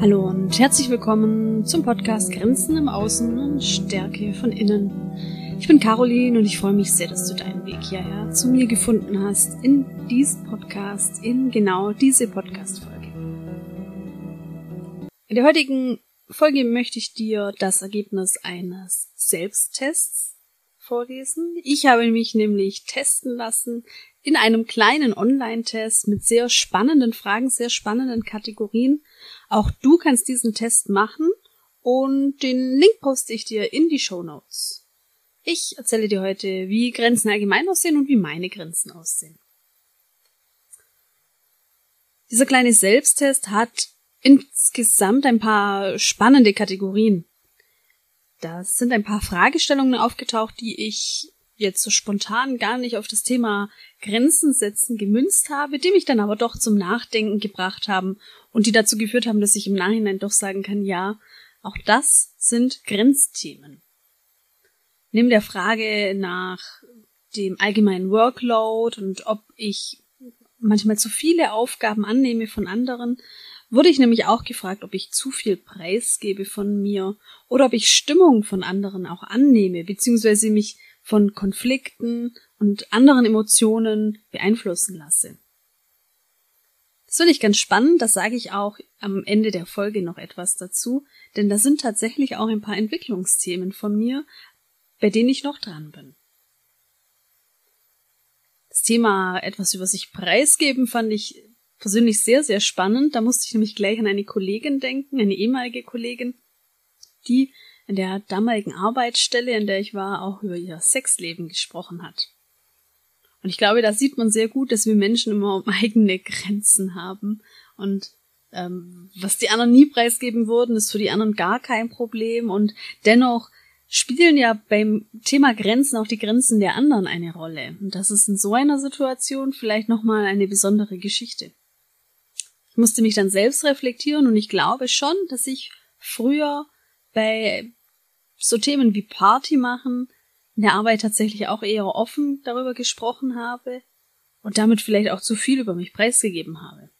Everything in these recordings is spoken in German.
Hallo und herzlich willkommen zum Podcast Grenzen im Außen und Stärke von innen. Ich bin Caroline und ich freue mich sehr, dass du deinen Weg hierher zu mir gefunden hast in diesem Podcast, in genau diese Podcast-Folge. In der heutigen Folge möchte ich dir das Ergebnis eines Selbsttests vorlesen. Ich habe mich nämlich testen lassen in einem kleinen Online-Test mit sehr spannenden Fragen, sehr spannenden Kategorien auch du kannst diesen Test machen und den Link poste ich dir in die Show Notes. Ich erzähle dir heute, wie Grenzen allgemein aussehen und wie meine Grenzen aussehen. Dieser kleine Selbsttest hat insgesamt ein paar spannende Kategorien. Da sind ein paar Fragestellungen aufgetaucht, die ich jetzt so spontan gar nicht auf das Thema Grenzen setzen gemünzt habe, die mich dann aber doch zum Nachdenken gebracht haben und die dazu geführt haben, dass ich im Nachhinein doch sagen kann, ja, auch das sind Grenzthemen. Neben der Frage nach dem allgemeinen Workload und ob ich manchmal zu viele Aufgaben annehme von anderen, wurde ich nämlich auch gefragt, ob ich zu viel preisgebe von mir oder ob ich Stimmung von anderen auch annehme, beziehungsweise mich von Konflikten und anderen Emotionen beeinflussen lasse. Das finde ich ganz spannend, das sage ich auch am Ende der Folge noch etwas dazu, denn da sind tatsächlich auch ein paar Entwicklungsthemen von mir, bei denen ich noch dran bin. Das Thema etwas über sich preisgeben fand ich persönlich sehr, sehr spannend. Da musste ich nämlich gleich an eine Kollegin denken, eine ehemalige Kollegin, die in der damaligen Arbeitsstelle, in der ich war, auch über ihr Sexleben gesprochen hat. Und ich glaube, da sieht man sehr gut, dass wir Menschen immer eigene Grenzen haben. Und ähm, was die anderen nie preisgeben würden, ist für die anderen gar kein Problem. Und dennoch spielen ja beim Thema Grenzen auch die Grenzen der anderen eine Rolle. Und das ist in so einer Situation vielleicht nochmal eine besondere Geschichte. Ich musste mich dann selbst reflektieren und ich glaube schon, dass ich früher bei so Themen wie Party machen in der Arbeit tatsächlich auch eher offen darüber gesprochen habe und damit vielleicht auch zu viel über mich preisgegeben habe.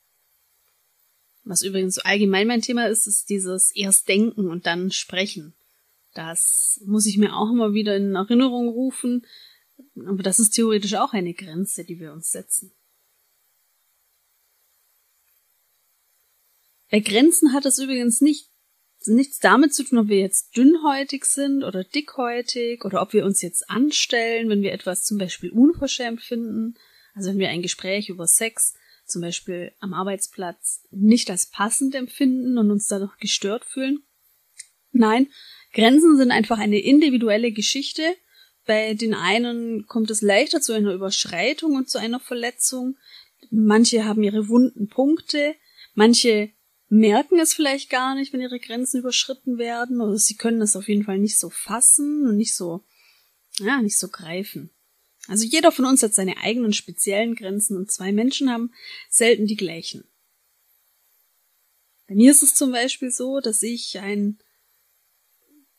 Was übrigens allgemein mein Thema ist, ist dieses erst denken und dann sprechen. Das muss ich mir auch immer wieder in Erinnerung rufen, aber das ist theoretisch auch eine Grenze, die wir uns setzen. Bei Grenzen hat es übrigens nicht nichts damit zu tun, ob wir jetzt dünnhäutig sind oder dickhäutig oder ob wir uns jetzt anstellen, wenn wir etwas zum Beispiel unverschämt finden. Also wenn wir ein Gespräch über Sex zum Beispiel am Arbeitsplatz nicht als passend empfinden und uns dadurch gestört fühlen. Nein, Grenzen sind einfach eine individuelle Geschichte. Bei den einen kommt es leichter zu einer Überschreitung und zu einer Verletzung. Manche haben ihre wunden Punkte, manche merken es vielleicht gar nicht, wenn ihre Grenzen überschritten werden, oder sie können es auf jeden Fall nicht so fassen und nicht so, ja, nicht so greifen. Also jeder von uns hat seine eigenen speziellen Grenzen und zwei Menschen haben selten die gleichen. Bei mir ist es zum Beispiel so, dass ich ein,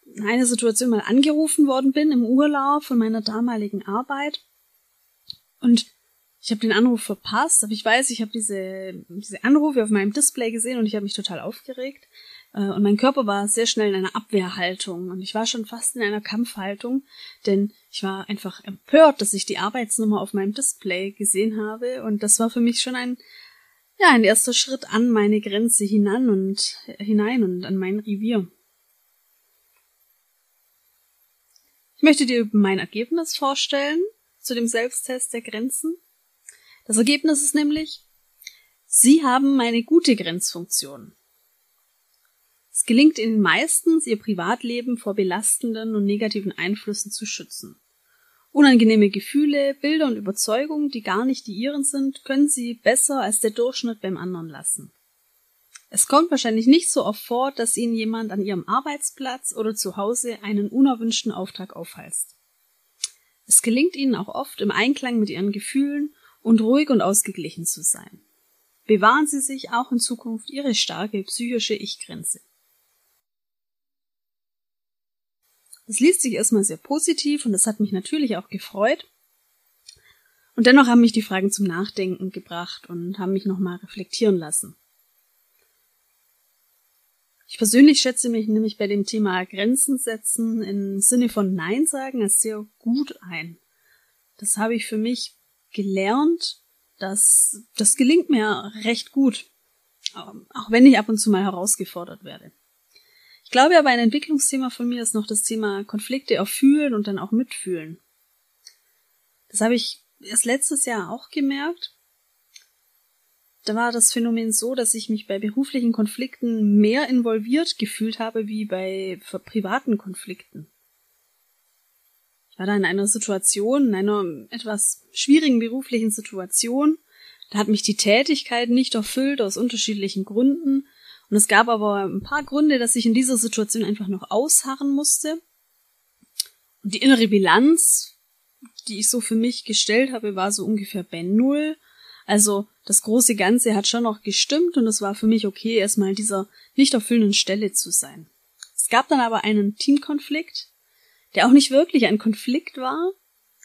in einer Situation mal angerufen worden bin im Urlaub von meiner damaligen Arbeit und ich habe den Anruf verpasst, aber ich weiß, ich habe diese, diese Anrufe auf meinem Display gesehen und ich habe mich total aufgeregt. Äh, und mein Körper war sehr schnell in einer Abwehrhaltung und ich war schon fast in einer Kampfhaltung, denn ich war einfach empört, dass ich die Arbeitsnummer auf meinem Display gesehen habe und das war für mich schon ein, ja, ein erster Schritt an meine Grenze hinan und hinein und an mein Revier. Ich möchte dir mein Ergebnis vorstellen zu dem Selbsttest der Grenzen. Das Ergebnis ist nämlich, Sie haben eine gute Grenzfunktion. Es gelingt Ihnen meistens, Ihr Privatleben vor belastenden und negativen Einflüssen zu schützen. Unangenehme Gefühle, Bilder und Überzeugungen, die gar nicht die Ihren sind, können Sie besser als der Durchschnitt beim anderen lassen. Es kommt wahrscheinlich nicht so oft vor, dass Ihnen jemand an Ihrem Arbeitsplatz oder zu Hause einen unerwünschten Auftrag aufhalst. Es gelingt Ihnen auch oft im Einklang mit Ihren Gefühlen und ruhig und ausgeglichen zu sein. Bewahren Sie sich auch in Zukunft Ihre starke psychische Ich-Grenze. Das liest sich erstmal sehr positiv und das hat mich natürlich auch gefreut. Und dennoch haben mich die Fragen zum Nachdenken gebracht und haben mich nochmal reflektieren lassen. Ich persönlich schätze mich nämlich bei dem Thema Grenzen setzen im Sinne von Nein sagen als sehr gut ein. Das habe ich für mich gelernt, dass das gelingt mir recht gut, auch wenn ich ab und zu mal herausgefordert werde. Ich glaube aber, ein Entwicklungsthema von mir ist noch das Thema Konflikte auch fühlen und dann auch mitfühlen. Das habe ich erst letztes Jahr auch gemerkt da war das Phänomen so, dass ich mich bei beruflichen Konflikten mehr involviert gefühlt habe wie bei privaten Konflikten. War da in einer Situation, in einer etwas schwierigen beruflichen Situation. Da hat mich die Tätigkeit nicht erfüllt aus unterschiedlichen Gründen. Und es gab aber ein paar Gründe, dass ich in dieser Situation einfach noch ausharren musste. Und die innere Bilanz, die ich so für mich gestellt habe, war so ungefähr bei Null. Also das große Ganze hat schon noch gestimmt und es war für mich okay, erstmal dieser nicht erfüllenden Stelle zu sein. Es gab dann aber einen Teamkonflikt, der auch nicht wirklich ein Konflikt war,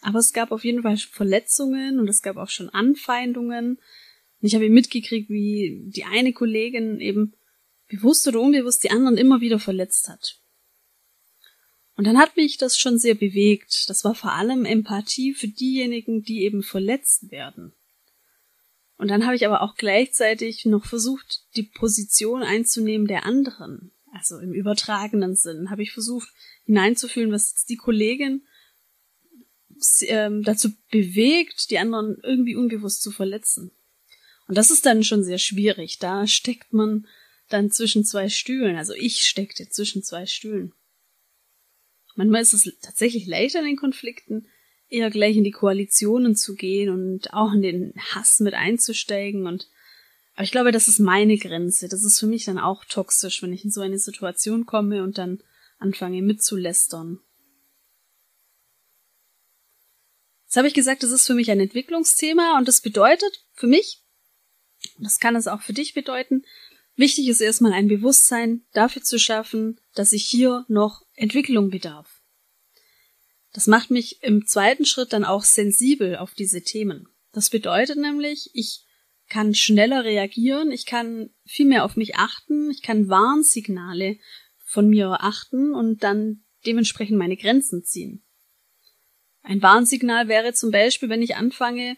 aber es gab auf jeden Fall Verletzungen und es gab auch schon Anfeindungen. Und ich habe mitgekriegt, wie die eine Kollegin eben bewusst oder unbewusst die anderen immer wieder verletzt hat. Und dann hat mich das schon sehr bewegt. Das war vor allem Empathie für diejenigen, die eben verletzt werden. Und dann habe ich aber auch gleichzeitig noch versucht, die Position einzunehmen der anderen. Also im übertragenen Sinn habe ich versucht hineinzufühlen, was die Kollegin ähm, dazu bewegt, die anderen irgendwie unbewusst zu verletzen. Und das ist dann schon sehr schwierig. Da steckt man dann zwischen zwei Stühlen. Also ich steckte zwischen zwei Stühlen. Manchmal ist es tatsächlich leichter in den Konflikten, eher gleich in die Koalitionen zu gehen und auch in den Hass mit einzusteigen und aber ich glaube, das ist meine Grenze. Das ist für mich dann auch toxisch, wenn ich in so eine Situation komme und dann anfange mitzulästern. Jetzt habe ich gesagt, das ist für mich ein Entwicklungsthema und das bedeutet für mich, das kann es auch für dich bedeuten, wichtig ist erstmal ein Bewusstsein dafür zu schaffen, dass ich hier noch Entwicklung bedarf. Das macht mich im zweiten Schritt dann auch sensibel auf diese Themen. Das bedeutet nämlich, ich kann schneller reagieren, ich kann viel mehr auf mich achten, ich kann Warnsignale von mir achten und dann dementsprechend meine Grenzen ziehen. Ein Warnsignal wäre zum Beispiel, wenn ich anfange,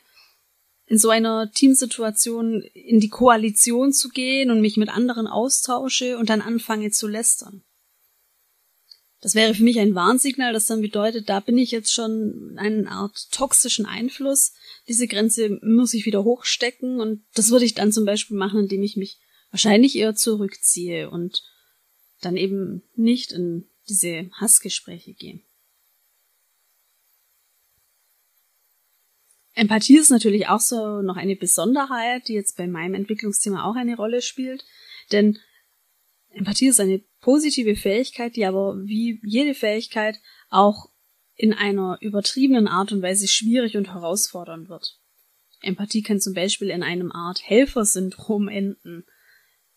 in so einer Teamsituation in die Koalition zu gehen und mich mit anderen austausche und dann anfange zu lästern. Das wäre für mich ein Warnsignal, das dann bedeutet, da bin ich jetzt schon eine Art toxischen Einfluss. Diese Grenze muss ich wieder hochstecken und das würde ich dann zum Beispiel machen, indem ich mich wahrscheinlich eher zurückziehe und dann eben nicht in diese Hassgespräche gehe. Empathie ist natürlich auch so noch eine Besonderheit, die jetzt bei meinem Entwicklungsthema auch eine Rolle spielt, denn Empathie ist eine positive Fähigkeit, die aber wie jede Fähigkeit auch in einer übertriebenen Art und Weise schwierig und herausfordernd wird. Empathie kann zum Beispiel in einem Art Helfersyndrom enden.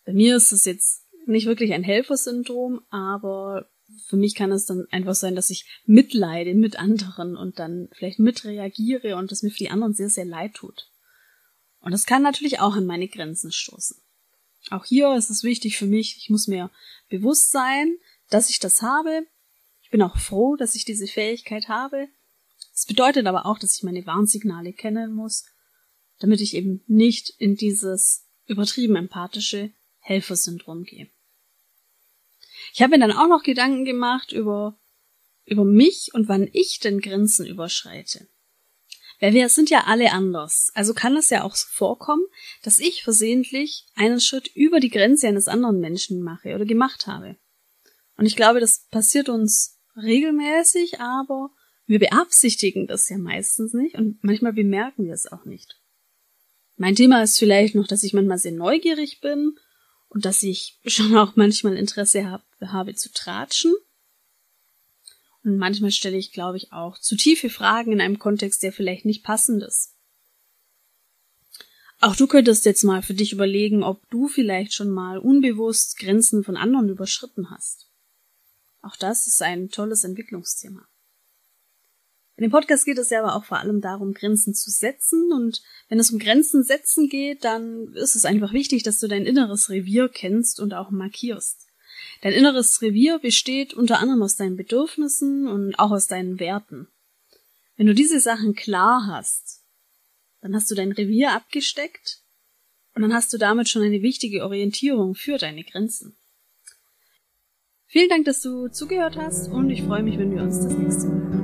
Bei mir ist es jetzt nicht wirklich ein Helfersyndrom, aber für mich kann es dann einfach sein, dass ich mitleide mit anderen und dann vielleicht mitreagiere und das mir für die anderen sehr, sehr leid tut. Und das kann natürlich auch an meine Grenzen stoßen. Auch hier ist es wichtig für mich, ich muss mir bewusst sein, dass ich das habe. Ich bin auch froh, dass ich diese Fähigkeit habe. Es bedeutet aber auch, dass ich meine Warnsignale kennen muss, damit ich eben nicht in dieses übertrieben empathische Helfersyndrom gehe. Ich habe mir dann auch noch Gedanken gemacht über, über mich und wann ich denn Grenzen überschreite. Weil wir sind ja alle anders. Also kann es ja auch vorkommen, dass ich versehentlich einen Schritt über die Grenze eines anderen Menschen mache oder gemacht habe. Und ich glaube, das passiert uns regelmäßig, aber wir beabsichtigen das ja meistens nicht und manchmal bemerken wir es auch nicht. Mein Thema ist vielleicht noch, dass ich manchmal sehr neugierig bin und dass ich schon auch manchmal Interesse hab, habe zu tratschen. Und manchmal stelle ich, glaube ich, auch zu tiefe Fragen in einem Kontext, der vielleicht nicht passend ist. Auch du könntest jetzt mal für dich überlegen, ob du vielleicht schon mal unbewusst Grenzen von anderen überschritten hast. Auch das ist ein tolles Entwicklungsthema. In dem Podcast geht es ja aber auch vor allem darum, Grenzen zu setzen. Und wenn es um Grenzen setzen geht, dann ist es einfach wichtig, dass du dein inneres Revier kennst und auch markierst. Dein inneres Revier besteht unter anderem aus deinen Bedürfnissen und auch aus deinen Werten. Wenn du diese Sachen klar hast, dann hast du dein Revier abgesteckt und dann hast du damit schon eine wichtige Orientierung für deine Grenzen. Vielen Dank, dass du zugehört hast und ich freue mich, wenn wir uns das nächste Mal hören.